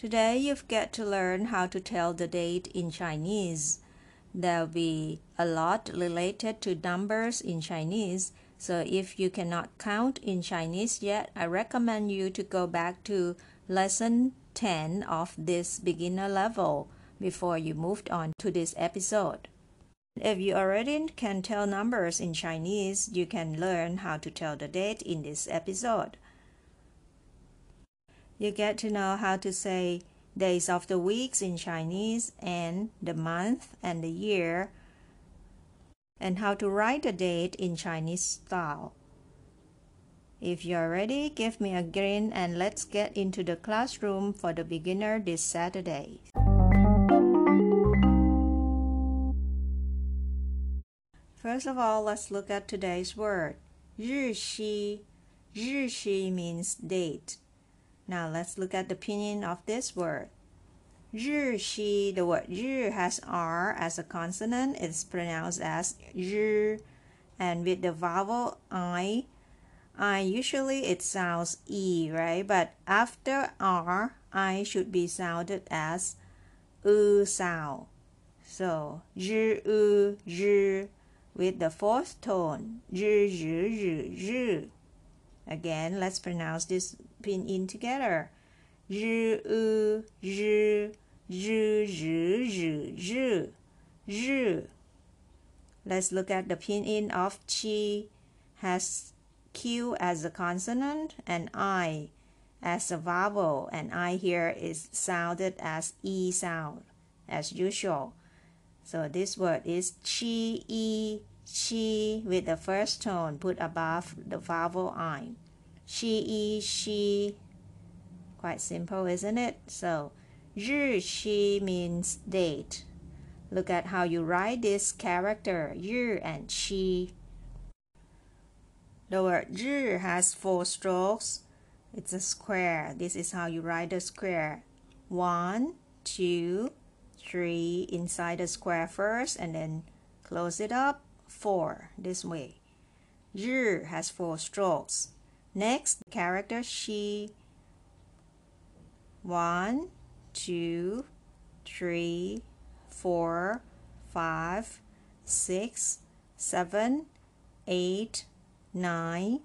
Today you've got to learn how to tell the date in Chinese. There'll be a lot related to numbers in Chinese, so if you cannot count in Chinese yet, I recommend you to go back to lesson 10 of this beginner level before you moved on to this episode. If you already can tell numbers in Chinese, you can learn how to tell the date in this episode you get to know how to say days of the weeks in Chinese and the month and the year and how to write the date in Chinese style. If you're ready, give me a grin and let's get into the classroom for the beginner this Saturday. First of all, let's look at today's word. 日期,日期 means date. Now let's look at the pinyin of this word. 日期, the word 日 has R as a consonant, it's pronounced as 日, and with the vowel I, I usually it sounds E, right? But after R, I should be sounded as U sound. So 日 U, 日, with the fourth tone, 日日日日. Again, let's pronounce this pinyin together. Zhi. Let's look at the pinyin of qi, has q as a consonant and i as a vowel and i here is sounded as e sound as usual. So this word is qi e qi with the first tone put above the vowel i She, she. Quite simple, isn't it? So, 日期 means date. Look at how you write this character, 日 and 期. The word 日 has four strokes. It's a square. This is how you write the square. One, two, three inside the square first and then close it up four this way. 日 has four strokes. Next, character she. One, two, three, four, five, six, seven, eight, nine,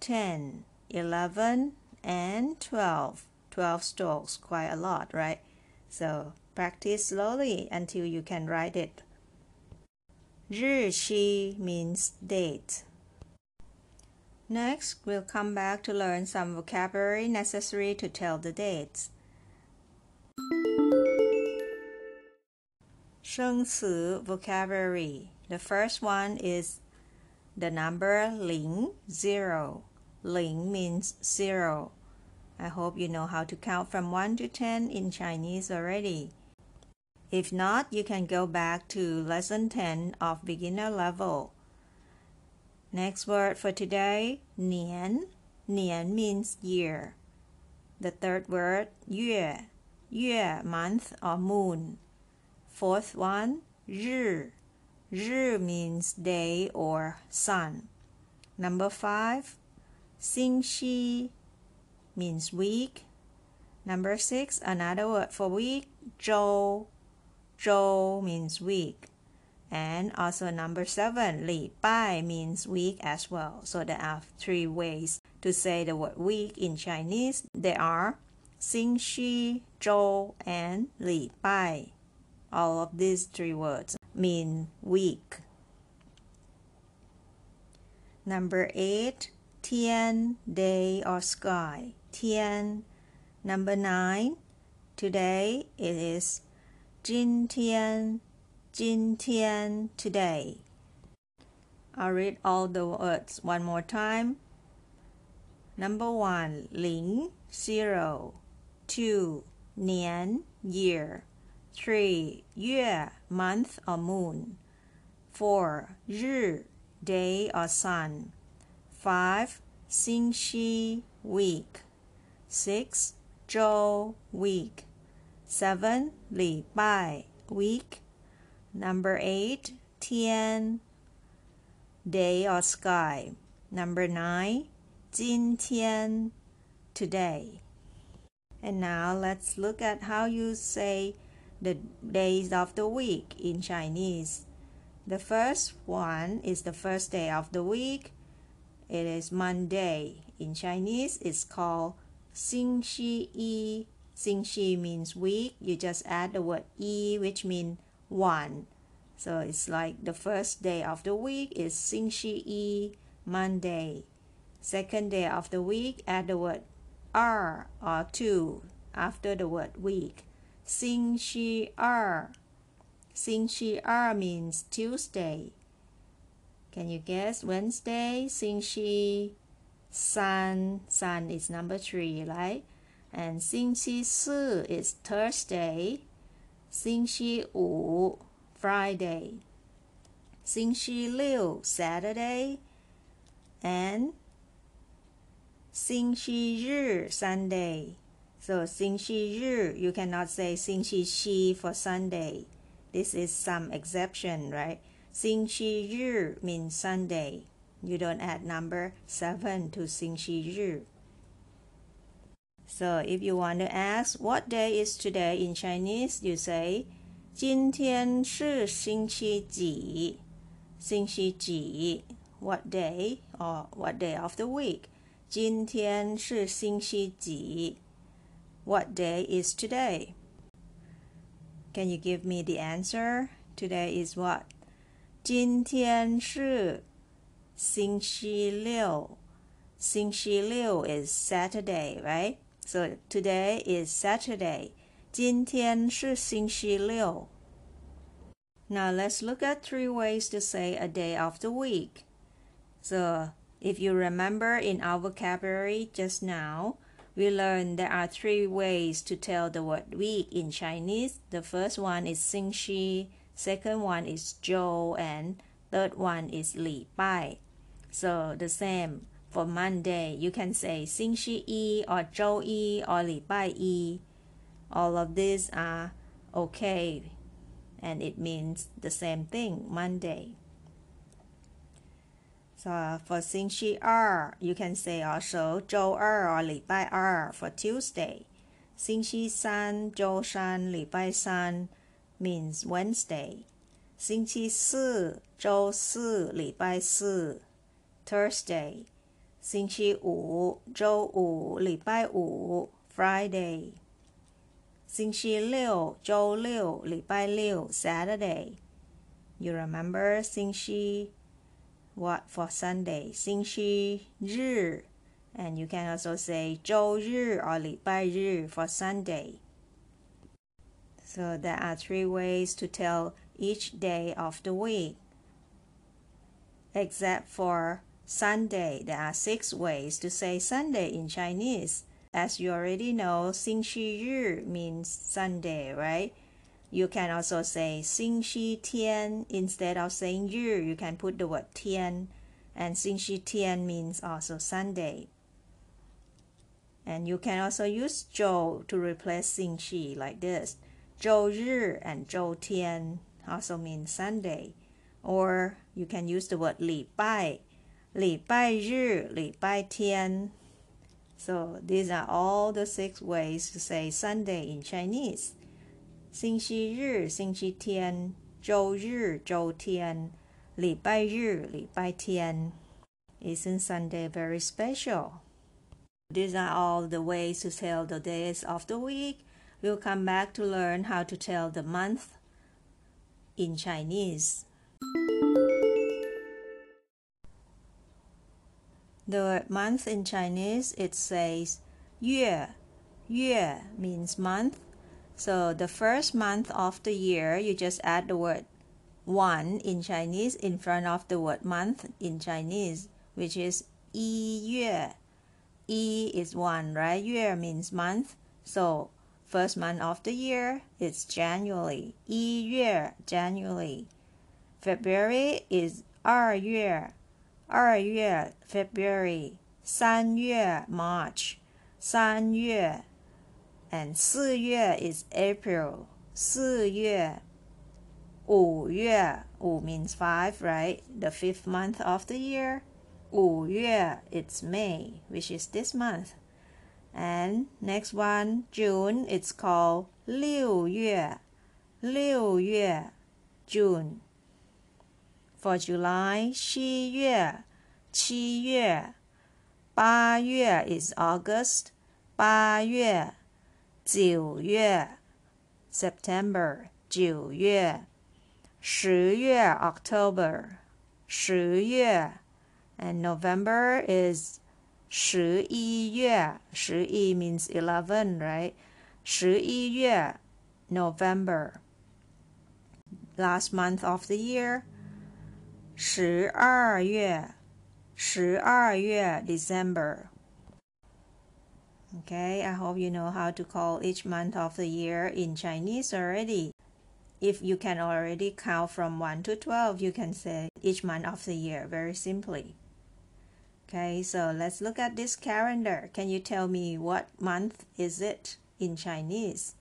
ten, eleven, and twelve. Twelve strokes, quite a lot, right? So practice slowly until you can write it 日期 means date. Next, we'll come back to learn some vocabulary necessary to tell the dates. 生词 vocabulary. The first one is the number 0, 0. 0 means 0. I hope you know how to count from 1 to 10 in Chinese already. If not, you can go back to lesson 10 of beginner level. Next word for today, nian. Nian means year. The third word, yue. Yue, month or moon. Fourth one, zhi. Zhi means day or sun. Number five, xingqi means week. Number six, another word for week, zhou. Zhou means week. And also number seven, Li Bai means week as well. So there are three ways to say the word week in Chinese. There are Xing Qi, Zhou, and Li Bai. All of these three words mean week. Number eight, Tian, day or sky. Tian. Number nine, today it is Jin Tian, Jin Tian, today. I'll read all the words one more time. Number one, Ling, zero. Two, Nian, year. Three, Yue, month or moon. Four, Ri, day or sun. Five, Xing Qi, week. Six, Zhou, week. Seven, Li Bai, week. Number 8, Tian, day or sky. Number 9, Jin Tian, today. And now let's look at how you say the days of the week in Chinese. The first one is the first day of the week. It is Monday. In Chinese, it's called Xingqi Yi. Xingqi means week. You just add the word Yi, which means one. So it's like the first day of the week is 星期一 Monday. Second day of the week add the word 二 or two after the word week. 星期二 Xing Qi R means Tuesday. Can you guess Wednesday? Xing Qi San. San is number three, right? And Xing Qi Si is Thursday. 星期五 Friday. 星期六 Saturday. And 星期日 Sunday. So 星期日 you cannot say 星期七 for Sunday. This is some exception, right? 星期日 means Sunday. You don't add number 7 to 星期日. So if you want to ask what day is today in Chinese, you say 今天是星期几?星期几 what day or what day of the week? 今天是星期几? What day is today? Can you give me the answer? Today is what? 今天是星期六。星期六 is Saturday, right? So today is Saturday. 今天是星期六。Now let's look at three ways to say a day of the week. So if you remember in our vocabulary just now, we learned there are three ways to tell the word week in Chinese. The first one is Xingxi, second one is Zhou, and third one is Li Bai. So the same for Monday, you can say Xingxi Yi or Zhou Yi or Li Bai Yi. All of these are okay and it means the same thing, Monday. So for 星期二, you can say also 周二 or 礼拜二 for Tuesday. 星期三,周三,礼拜三 means Wednesday. 星期四,周四,礼拜四 Thursday. 星期五,周五,礼拜五 Friday. 星期六,周六,礼拜六 Saturday. You remember 星期 what for Sunday, 星期日, and you can also say 周日 or 礼拜日 for Sunday. So there are three ways to tell each day of the week. Except for Sunday, there are six ways to say Sunday in Chinese. As you already know, 星期日 means Sunday, right? You can also say 星期天 instead of saying 日 you can put the word 天 and 星期天 means also Sunday. And you can also use 周 to replace 星期 like this. 周日 and 周天 also means Sunday. Or you can use the word 礼拜, 礼拜日,礼拜天. So these are all the six ways to say Sunday in Chinese. 星期日、星期天、周日、周天、礼拜日、礼拜天。Isn't Sunday very special? These are all the ways to tell the days of the week. We'll come back to learn how to tell the month in Chinese. The month in Chinese it says Yue. Yue means month. So the first month of the year you just add the word one in Chinese in front of the word month in Chinese, which is Yi Yue. Yi is one, right? Yue means month. So first month of the year is January. Yi Yue, January. February is 二月。二月 February. 三月 March. 三月 and 四月 is April. 四月五月五 means five, right? The fifth month of the year. 五月 it's May, which is this month. And next one, June, it's called 六月六月 June. For July, 七月七月八月 is August. 八月九月 September. 九月十月 October. 十月 and November is 十一月十一 means 11 right 十一月 November last month of the year 十二月十二月 December Okay, I hope you know how to call each month of the year in Chinese already. If you can already count from 1 to 12, you can say each month of the year very simply. Okay, so let's look at this calendar. Can you tell me what month is it in Chinese?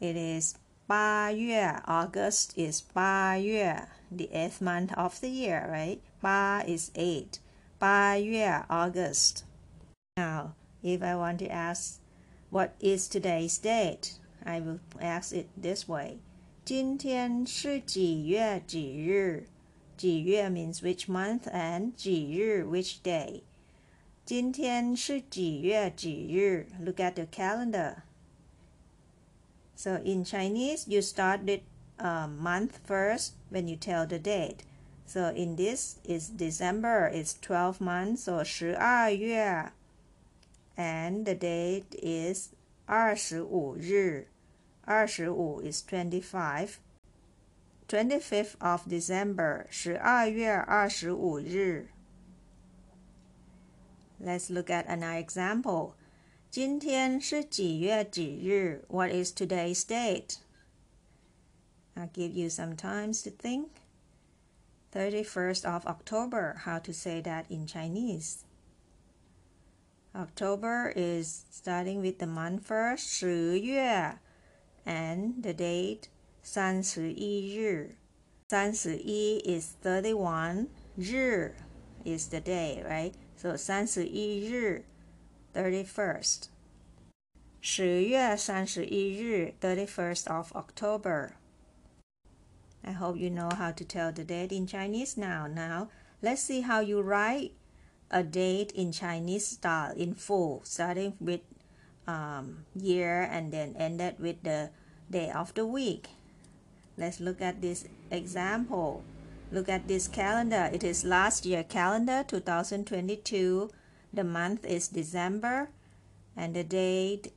It is 八月. August is 八月, the eighth month of the year, right? 八 is eight. 八月, August. Now, if I want to ask what is today's date, I will ask it this way. 今天是几月几日?几月 means which month and 几日 which day. 今天是几月几日 Look at the calendar. So in Chinese, you start the uh, month first when you tell the date. So in this is December, it's 12 months, so 12月 and the date is 25日25 is 25 25th of December, 十二月二十五日. Let's look at another example. 今天是几月几日? What is today's date? I'll give you some time to think. 31st of October, how to say that in Chinese? October is starting with the month first, 十月, and the date 三十一日。三十一 is thirty-one. 日 is the day, right? So 三十一日 thirty-first. 十月三十一日 thirty-first of October. I hope you know how to tell the date in Chinese now. Now, let's see how you write a date in Chinese style in full, starting with um, year and then ended with the day of the week. Let's look at this example. Look at this calendar. It is last year calendar 2022. the month is December and the date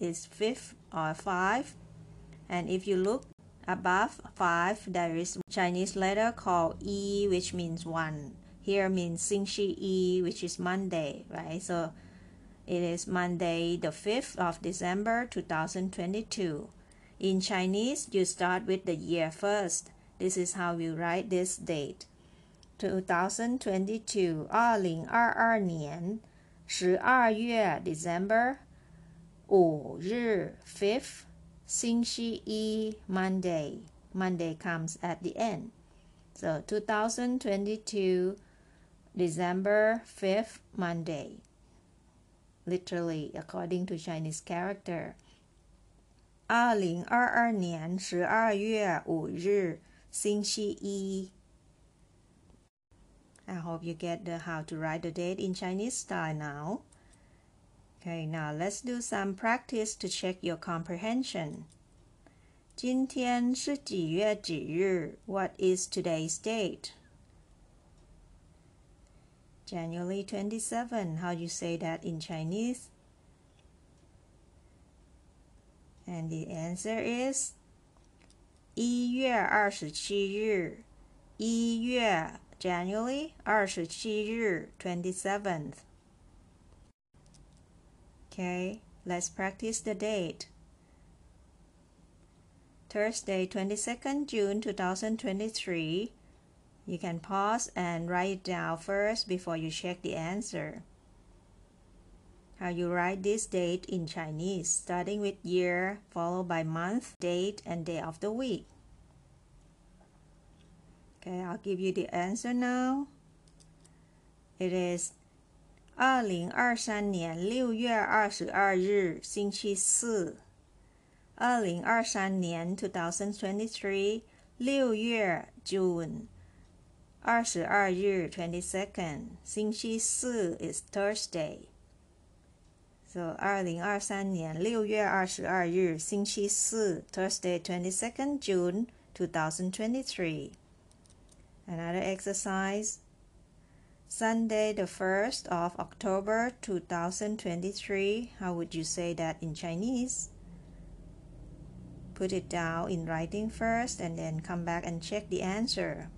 is 5th or 5. And if you look above 5, there is Chinese letter called E which means 1. Here means Xingqi Yi which is Monday, right? So it is Monday the 5th of December 2022. In Chinese, you start with the year first. This is how we write this date. 2022, 二零二二年十二月 December 五日 fifth 星期一 Monday. Monday comes at the end. So 2022 December 5th Monday. Literally according to Chinese character. 二零二二年十二月五日，星期一。 I hope you get the how to write the date in Chinese style now. Okay, now let's do some practice to check your comprehension. 今天是几月几日？What is today's date? January 27. How do you say that in Chinese? And the answer is 一月二十七日。一月 January 二十七日 27th. Okay, let's practice the date. Thursday, 22nd June 2023. You can pause and write it down first before you check the answer. How you write this date in Chinese, starting with year, followed by month, date, and day of the week. Okay, I'll give you the answer now. It is 二零二三年六月二十二日星期四。二零二三年 two thousand twenty three 六月 June 二十二日 twenty second 星期四 is Thursday. So 二零二三年六月二十二日星期四 Thursday twenty second June two thousand twenty three. Another exercise. Sunday the 1st of October 2023. How would you say that in Chinese? Put it down in writing first and then come back and check the answer.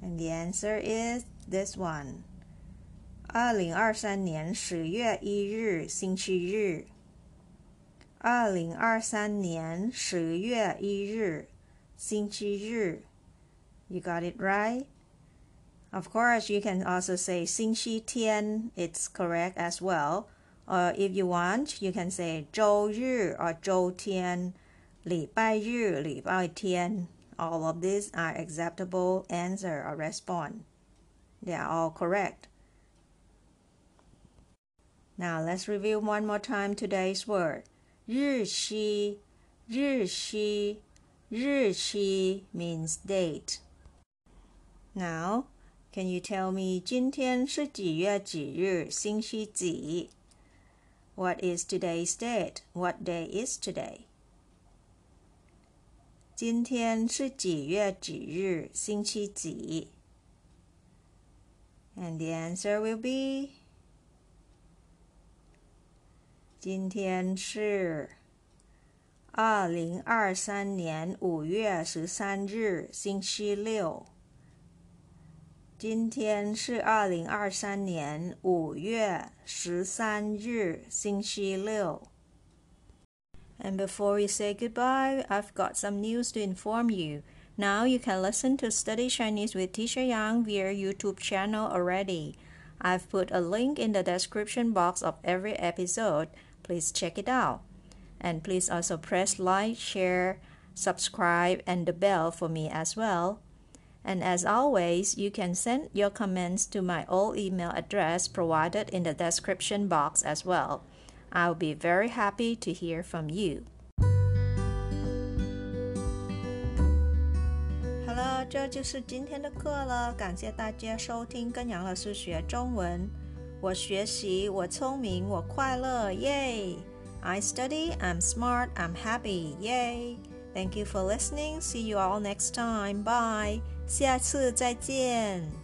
And the answer is this one. 二零二三年十月一日星期日。二零二三年十月一日星期日。 You got it right. Of course, you can also say 星期天. It's correct as well. Or if you want, you can say 周日 or 周天,礼拜日,礼拜天. All of these are acceptable answer or response. They are all correct. Now let's review one more time today's word. 日期,日期,日期 means date. Now, can you tell me 今天是几月几日星期几 what is today's date? What day is today? 今天是几月几日？星期几？And the answer will be 今天是二零二三年五月十三日，星期六。今天是二零二三年五月十三日，星期六。And before we say goodbye, I've got some news to inform you. Now you can listen to Study Chinese with Teacher Yang via YouTube channel already. I've put a link in the description box of every episode. Please check it out. And please also press like, share, subscribe, and the bell for me as well. And as always, you can send your comments to my old email address provided in the description box as well. I'll be very happy to hear from you. 好了，这就是今天的课了。感谢大家收听跟杨老师学中文。我学习，我聪明，我快乐，耶！I study, I'm smart, I'm happy, yay! Thank you for listening. See you all next time. Bye. 下次再见。